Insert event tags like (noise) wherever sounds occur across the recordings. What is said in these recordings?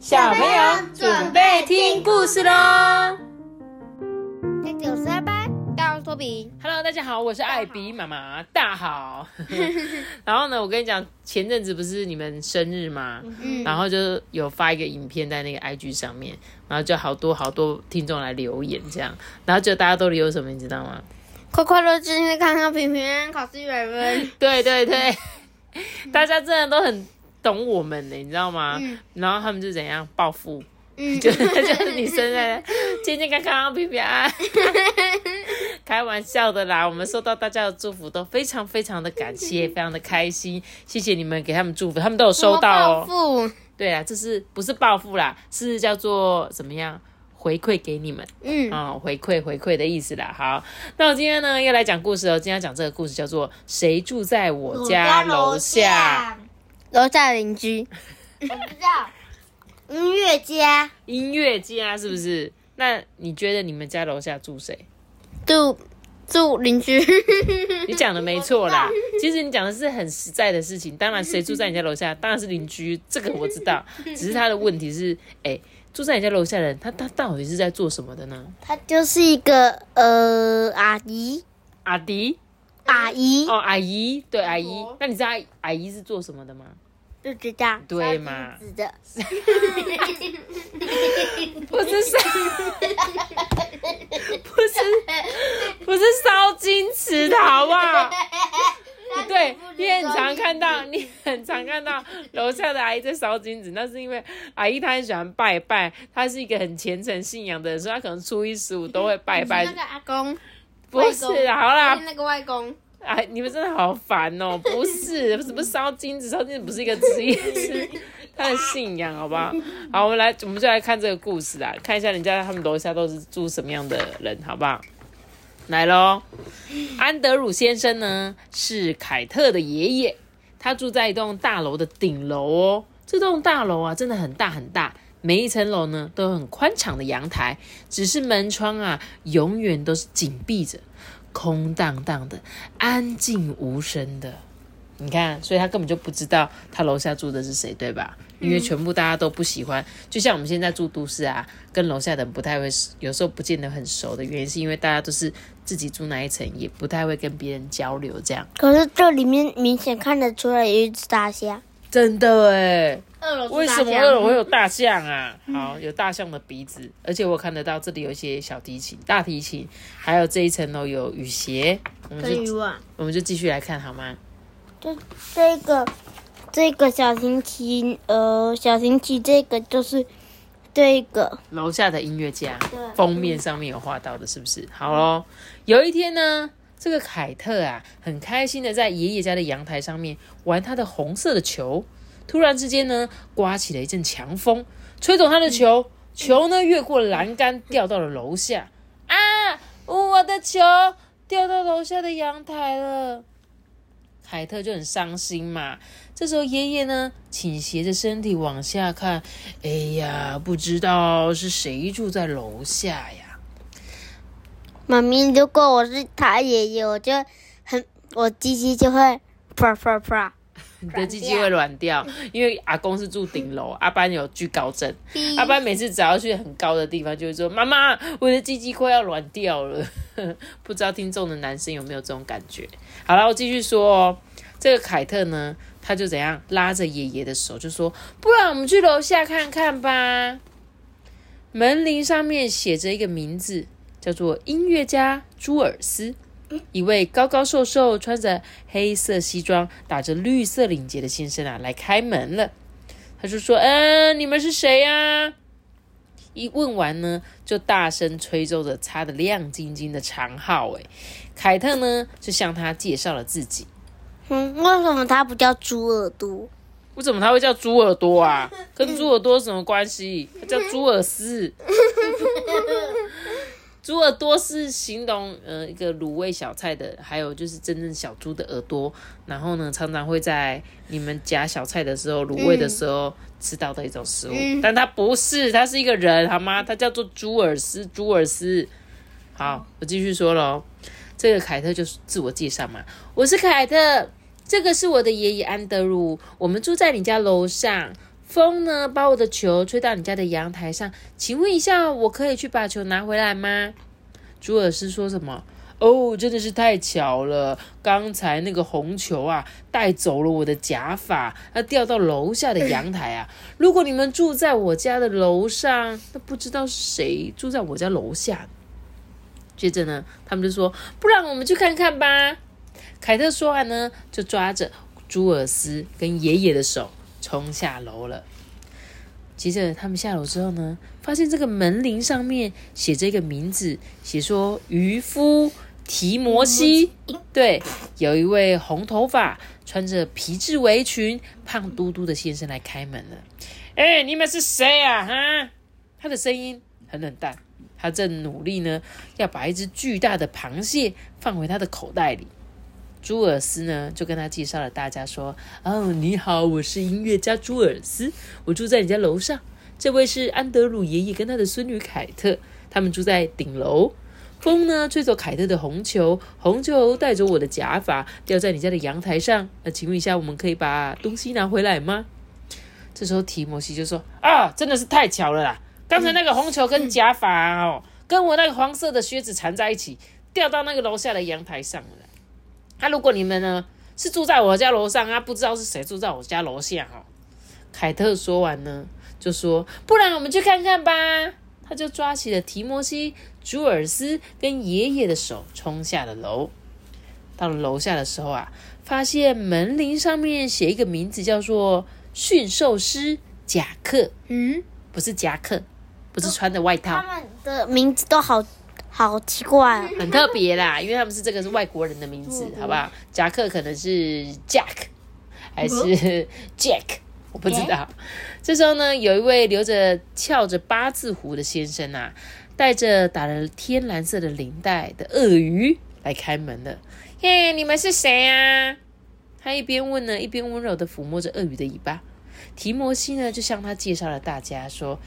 小朋友准备听故事喽那九十二班，大我托比。！Hello，大家好，我是艾比妈妈，大好。(laughs) 然后呢，我跟你讲，前阵子不是你们生日吗？嗯然后就有发一个影片在那个 IG 上面，然后就好多好多听众来留言这样，然后就大家都留什么，你知道吗？快快乐今天康康平平安安考试一百分。对对对，大家真的都很懂我们呢，你知道吗？嗯然后他们就怎样报复，嗯，(laughs) 就是就是你生在健健康康、平平安安，(laughs) 开玩笑的啦。我们收到大家的祝福都非常非常的感谢，非常的开心，谢谢你们给他们祝福，他们都有收到哦。哦。对啊，这是不是报复啦？是叫做怎么样？回馈给你们嗯，啊、回馈回馈的意思啦。好，那我今天呢要来讲故事哦。今天要讲这个故事叫做《谁住在我家楼下》。楼下邻居。我知道。音乐家音乐家是不是？那你觉得你们家楼下住谁？住住邻居。你讲的没错啦，其实你讲的是很实在的事情。当然，谁住在你家楼下，当然是邻居，这个我知道。只是他的问题是，哎、住在你家楼下的人，他他到底是在做什么的呢？他就是一个呃阿姨，阿迪阿姨哦，阿姨，对阿姨。那你知道阿阿姨是做什么的吗？就知道。对嘛是的。(laughs) 不是烧，(laughs) 不是不是烧金池的好不好？(laughs) 对，你很常看到，你很常看到楼下的阿姨在烧金纸，那是因为阿姨她很喜欢拜拜，她是一个很虔诚信仰的人，所以她可能初一十五都会拜拜那。个阿公，不是啦，好啦，那个外公。哎，你们真的好烦哦！不是，什么烧金子，烧金子不是一个职业，是他的信仰，好不好？好，我们来，我们就来看这个故事啊，看一下人家他们楼下都是住什么样的人，好不好？来喽，安德鲁先生呢是凯特的爷爷，他住在一栋大楼的顶楼哦。这栋大楼啊，真的很大很大，每一层楼呢都有很宽敞的阳台，只是门窗啊永远都是紧闭着。空荡荡的，安静无声的。你看，所以他根本就不知道他楼下住的是谁，对吧？因为全部大家都不喜欢，就像我们现在住都市啊，跟楼下的人不太会，有时候不见得很熟的原因，是因为大家都是自己住那一层，也不太会跟别人交流，这样。可是这里面明显看得出来有一只大象。真的哎，二楼为什么二楼会有大象啊？好，有大象的鼻子，而且我看得到这里有一些小提琴、大提琴，还有这一层楼有雨鞋，我们就？我们就继续来看好吗？这这个这个小提琴，呃，小提琴这个就是这个，楼下的音乐家封面上面有画到的，是不是？好咯，有一天呢，这个凯特啊，很开心的在爷爷家的阳台上面玩他的红色的球。突然之间呢，刮起了一阵强风，吹走他的球，球呢越过栏杆掉到了楼下。啊，我的球掉到楼下的阳台了。凯特就很伤心嘛。这时候爷爷呢，倾斜着身体往下看，哎呀，不知道是谁住在楼下呀？妈咪，如果我是他爷爷，我就很，我鸡鸡就会啪啪啪。(laughs) 你的鸡鸡会软掉，因为阿公是住顶楼，阿班有惧高症。阿班每次只要去很高的地方，就会说：“妈妈，我的鸡鸡快要软掉了。(laughs) ”不知道听众的男生有没有这种感觉？好了，我继续说哦。这个凯特呢，他就怎样拉着爷爷的手，就说：“不然我们去楼下看看吧。”门铃上面写着一个名字，叫做音乐家朱尔斯。一位高高瘦瘦、穿着黑色西装、打着绿色领结的先生啊，来开门了。他就说：“嗯，你们是谁呀、一问完呢，就大声吹奏着擦的亮晶晶的长号。哎，凯特呢就向他介绍了自己。嗯，为什么他不叫猪耳朵？为什么他会叫猪耳朵啊？跟猪耳朵什么关系？他叫猪耳丝。猪耳朵是形容呃一个卤味小菜的，还有就是真正小猪的耳朵。然后呢，常常会在你们夹小菜的时候、卤味的时候吃到的一种食物。但它不是，它是一个人，好吗？它叫做猪耳丝，猪耳丝。好，我继续说喽。这个凯特就是自我介绍嘛，我是凯特，这个是我的爷爷安德鲁，我们住在你家楼上，风呢把我的球吹到你家的阳台上，请问一下，我可以去把球拿回来吗？”朱尔斯说什么？哦，真的是太巧了！刚才那个红球啊，带走了我的假发，它掉到楼下的阳台啊。如果你们住在我家的楼上，那不知道是谁住在我家楼下。接着呢，他们就说：“不然我们去看看吧。”凯特说完呢，就抓着朱尔斯跟爷爷的手冲下楼了。接着他们下楼之后呢，发现这个门铃上面写着一个名字，写说渔夫。提摩西，对，有一位红头发、穿着皮质围裙、胖嘟嘟的先生来开门了。哎，你们是谁啊？哈，他的声音很冷淡，他正努力呢，要把一只巨大的螃蟹放回他的口袋里。朱尔斯呢，就跟他介绍了大家说：“哦，你好，我是音乐家朱尔斯，我住在你家楼上。这位是安德鲁爷爷跟他的孙女凯特，他们住在顶楼。”风呢，吹走凯特的红球，红球带走我的假发，掉在你家的阳台上。那请问一下，我们可以把东西拿回来吗？这时候提摩西就说：“啊，真的是太巧了啦！刚才那个红球跟假发哦，跟我那个黄色的靴子缠在一起，掉到那个楼下的阳台上了。那如果你们呢是住在我家楼上啊，不知道是谁住在我家楼下哦。”凯特说完呢，就说：“不然我们去看看吧。”他就抓起了提摩西、朱尔斯跟爷爷的手，冲下了楼。到了楼下的时候啊，发现门铃上面写一个名字，叫做驯兽师贾克。嗯，不是夹克，不是穿的外套。他们的名字都好好奇怪，很特别啦，因为他们是这个是外国人的名字，好不好？夹克可能是 Jack 还是 Jack。我不知道。这时候呢，有一位留着翘着八字胡的先生啊，带着打了天蓝色的领带的鳄鱼来开门了。耶，你们是谁啊？他一边问呢，一边温柔的抚摸着鳄鱼的尾巴。提摩西呢，就向他介绍了大家，说：“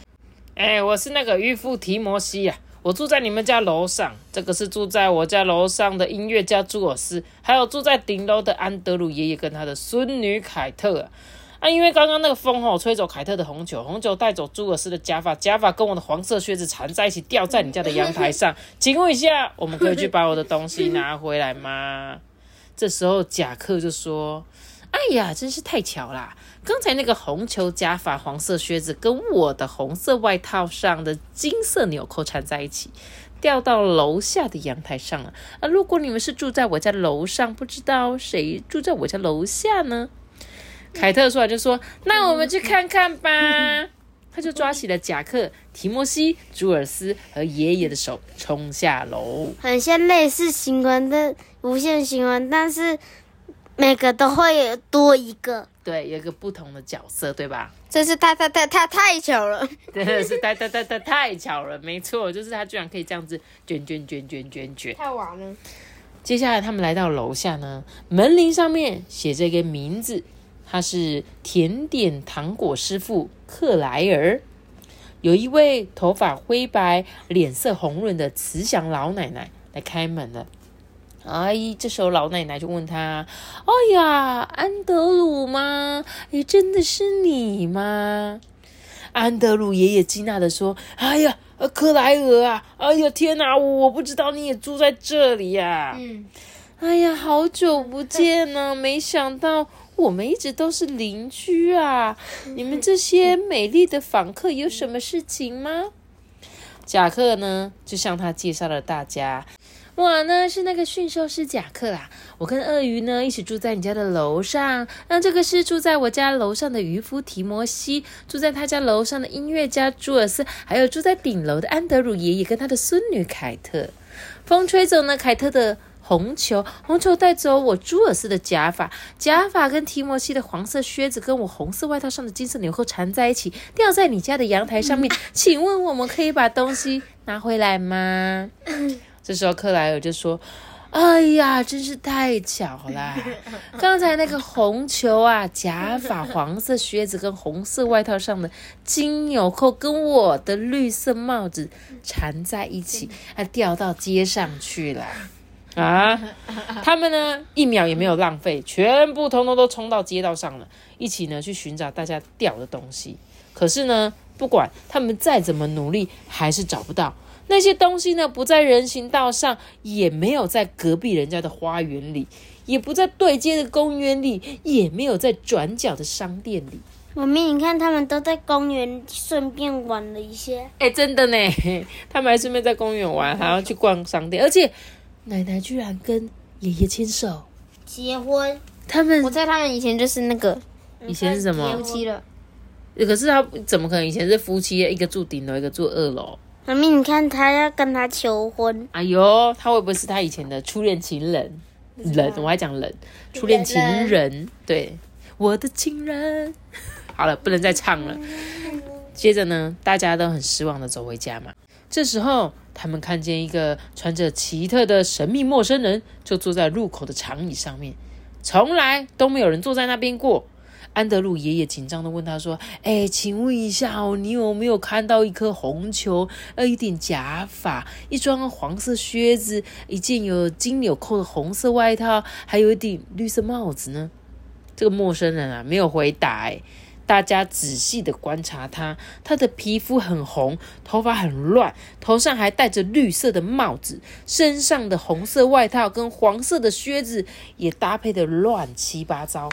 哎，我是那个渔夫提摩西呀，我住在你们家楼上。这个是住在我家楼上的音乐家朱尔斯，还有住在顶楼的安德鲁爷爷跟他的孙女凯特。”啊，因为刚刚那个风哦，吹走凯特的红酒，红酒带走朱尔斯的假发，假发跟我的黄色靴子缠在一起，掉在你家的阳台上。(laughs) 请问一下，我们可以去把我的东西拿回来吗？这时候贾克就说：“哎呀，真是太巧啦！刚才那个红球假发、黄色靴子跟我的红色外套上的金色纽扣缠在一起，掉到楼下的阳台上了。啊，如果你们是住在我家楼上，不知道谁住在我家楼下呢？”凯特说完就说：“那我们去看看吧。(laughs) ”他就抓起了贾克、提莫西、朱尔斯和爷爷的手，冲下楼。很像类似新闻的无限新闻，但是每个都会多一个。对，有一个不同的角色，对吧？真是太太太太太巧了！(laughs) 真的是太太太太太巧了，没错，就是他居然可以这样子卷卷卷卷卷卷。太晚了。接下来他们来到楼下呢，门铃上面写着一个名字。他是甜点糖果师傅克莱尔，有一位头发灰白、脸色红润的慈祥老奶奶来开门了。哎，这时候老奶奶就问他：“哎呀，安德鲁吗？哎，真的是你吗？”安德鲁爷爷惊讶的说：“哎呀，克莱尔啊！哎呀，天哪，我不知道你也住在这里呀！嗯，哎呀，好久不见呢，没想到。”我们一直都是邻居啊！你们这些美丽的访客有什么事情吗？贾克呢，就向他介绍了大家。我呢是那个驯兽师贾克啦，我跟鳄鱼呢一起住在你家的楼上。那这个是住在我家楼上的渔夫提摩西，住在他家楼上的音乐家朱尔斯，还有住在顶楼的安德鲁爷爷跟他的孙女凯特。风吹走呢凯特的。红球，红球带走我朱尔斯的假发，假发跟提摩西的黄色靴子跟我红色外套上的金色纽扣缠在一起，掉在你家的阳台上面。(laughs) 请问我们可以把东西拿回来吗？这时候克莱尔就说：“哎呀，真是太巧了！(laughs) 刚才那个红球啊，假发、黄色靴子跟红色外套上的金纽扣，跟我的绿色帽子缠在一起，啊，掉到街上去了。”啊！他们呢，一秒也没有浪费，全部通通都冲到街道上了，一起呢去寻找大家掉的东西。可是呢，不管他们再怎么努力，还是找不到那些东西呢，不在人行道上，也没有在隔壁人家的花园里，也不在对街的公园里，也没有在转角的商店里。妈咪，你看他们都在公园顺便玩了一些。哎，真的呢，他们还顺便在公园玩，还要去逛商店，而且奶奶居然跟爷爷牵手结婚。他们我猜他们以前就是那个以前是什么夫妻了。可是他怎么可能以前是夫妻？一个住顶楼，一个住二楼。妈咪，你看他要跟他求婚。哎呦，他会不会是他以前的初恋情人？人，我还讲人，初恋情人。对，我的情人。(laughs) 好了，不能再唱了。接着呢，大家都很失望的走回家嘛。这时候，他们看见一个穿着奇特的神秘陌生人，就坐在入口的长椅上面。从来都没有人坐在那边过。安德鲁爷爷紧张的问他说：“哎，请问一下哦，你有没有看到一颗红球？呃，一顶假发，一双黄色靴子，一件有金纽扣的红色外套，还有一顶绿色帽子呢？”这个陌生人啊，没有回答。哎。大家仔细的观察他，他的皮肤很红，头发很乱，头上还戴着绿色的帽子，身上的红色外套跟黄色的靴子也搭配的乱七八糟。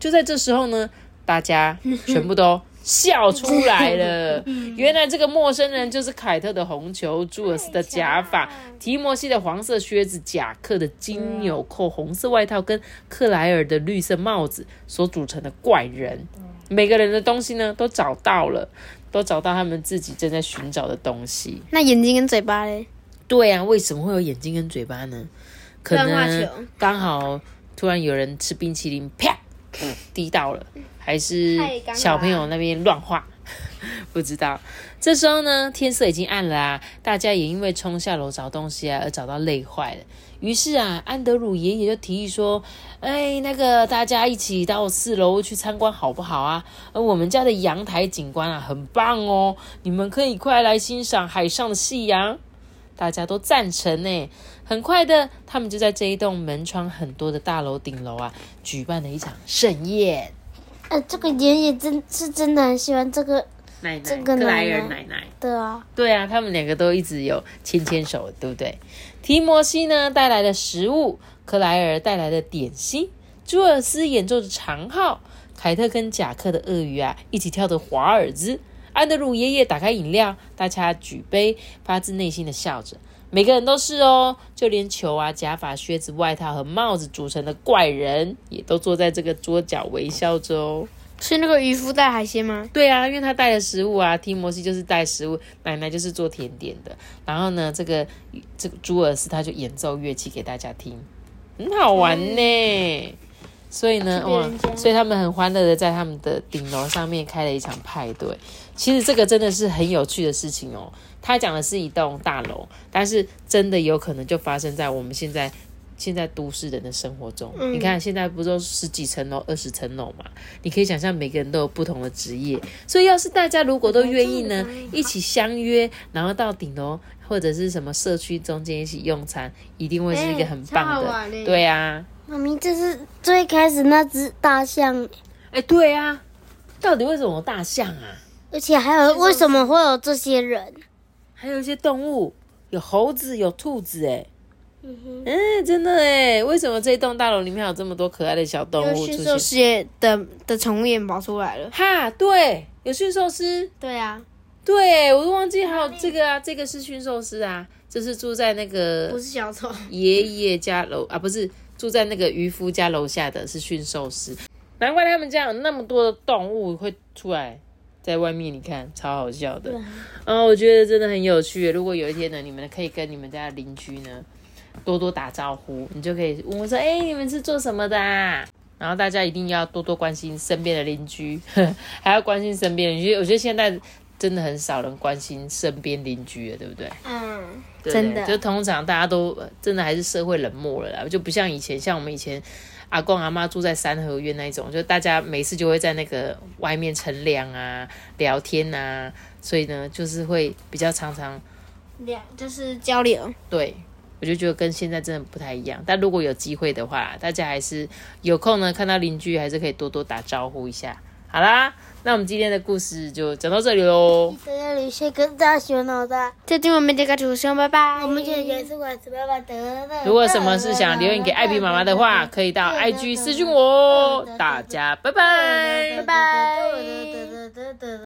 就在这时候呢，大家 (laughs) 全部都笑出来了。(laughs) 原来这个陌生人就是凯特的红球，朱尔斯的假发，提摩西的黄色靴子，贾克的金纽扣红色外套，跟克莱尔的绿色帽子所组成的怪人。每个人的东西呢，都找到了，都找到他们自己正在寻找的东西。那眼睛跟嘴巴嘞？对啊，为什么会有眼睛跟嘴巴呢？可能刚好突然有人吃冰淇淋，啪，滴到了，还是小朋友那边乱画？(laughs) 不知道。这时候呢，天色已经暗了啊，大家也因为冲下楼找东西啊而找到累坏了。于是啊，安德鲁爷爷就提议说：“哎，那个大家一起到四楼去参观好不好啊？而我们家的阳台景观啊，很棒哦，你们可以快来欣赏海上的夕阳。”大家都赞成呢。很快的，他们就在这一栋门窗很多的大楼顶楼啊，举办了一场盛宴。呃，这个爷爷真是真的很喜欢这个奶奶，克莱尔奶奶。对啊，对啊，他们两个都一直有牵牵手，对不对？提摩西呢带来的食物，克莱尔带来的点心，朱尔斯演奏的长号，凯特跟贾克的鳄鱼啊一起跳的华尔兹，安德鲁爷爷打开饮料，大家举杯，发自内心的笑着。每个人都是哦，就连球啊、假发、靴子、外套和帽子组成的怪人，也都坐在这个桌角微笑着哦。是那个渔夫带海鲜吗？对啊，因为他带了食物啊。提摩西就是带食物，奶奶就是做甜点的。然后呢，这个这个朱尔斯他就演奏乐器给大家听，很好玩呢。所以呢，哇，所以他们很欢乐的在他们的顶楼上面开了一场派对。其实这个真的是很有趣的事情哦。他讲的是一栋大楼，但是真的有可能就发生在我们现在。现在都市人的生活中，你看现在不都十几层楼、二十层楼嘛？你可以想象每个人都有不同的职业，所以要是大家如果都愿意呢，一起相约，然后到顶楼或者是什么社区中间一起用餐，一定会是一个很棒的。对呀，妈咪，这是最开始那只大象。哎，对啊，到底为什么大象啊？而且还有为什么会有这些人？还有一些动物，有猴子，有兔子，哎。嗯，真的哎，为什么这栋大楼里面有这么多可爱的小动物出现？狮的的宠物也跑出来了。哈，对，有驯兽师。对啊，对我都忘记还有这个啊，这个是驯兽师啊，就是住在那个不是小丑爷爷家楼啊，不是住在那个渔夫家楼下的是驯兽师。难怪他们家有那么多的动物会出来在外面，你看超好笑的。嗯，我觉得真的很有趣。如果有一天呢，你们可以跟你们家邻居呢。多多打招呼，你就可以问我说：“哎，你们是做什么的？”啊然后大家一定要多多关心身边的邻居，(laughs) 还要关心身边邻居。我觉得现在真的很少人关心身边邻居了，对不对？嗯，真的。就通常大家都真的还是社会冷漠了啦，就不像以前，像我们以前阿公阿妈住在三合院那种，就大家每次就会在那个外面乘凉啊、聊天啊，所以呢，就是会比较常常聊，就是交流。对。我就觉得跟现在真的不太一样。但如果有机会的话，大家还是有空呢，看到邻居还是可以多多打招呼一下。好啦，那我们今天的故事就讲到这里喽。在这里是个大家说好的，再见，我们这个主持人，拜拜。我们这里是管子爸爸的。如果什么事想留言给艾比妈妈的话，可以到 IG 私讯我哦。大家拜拜，拜拜。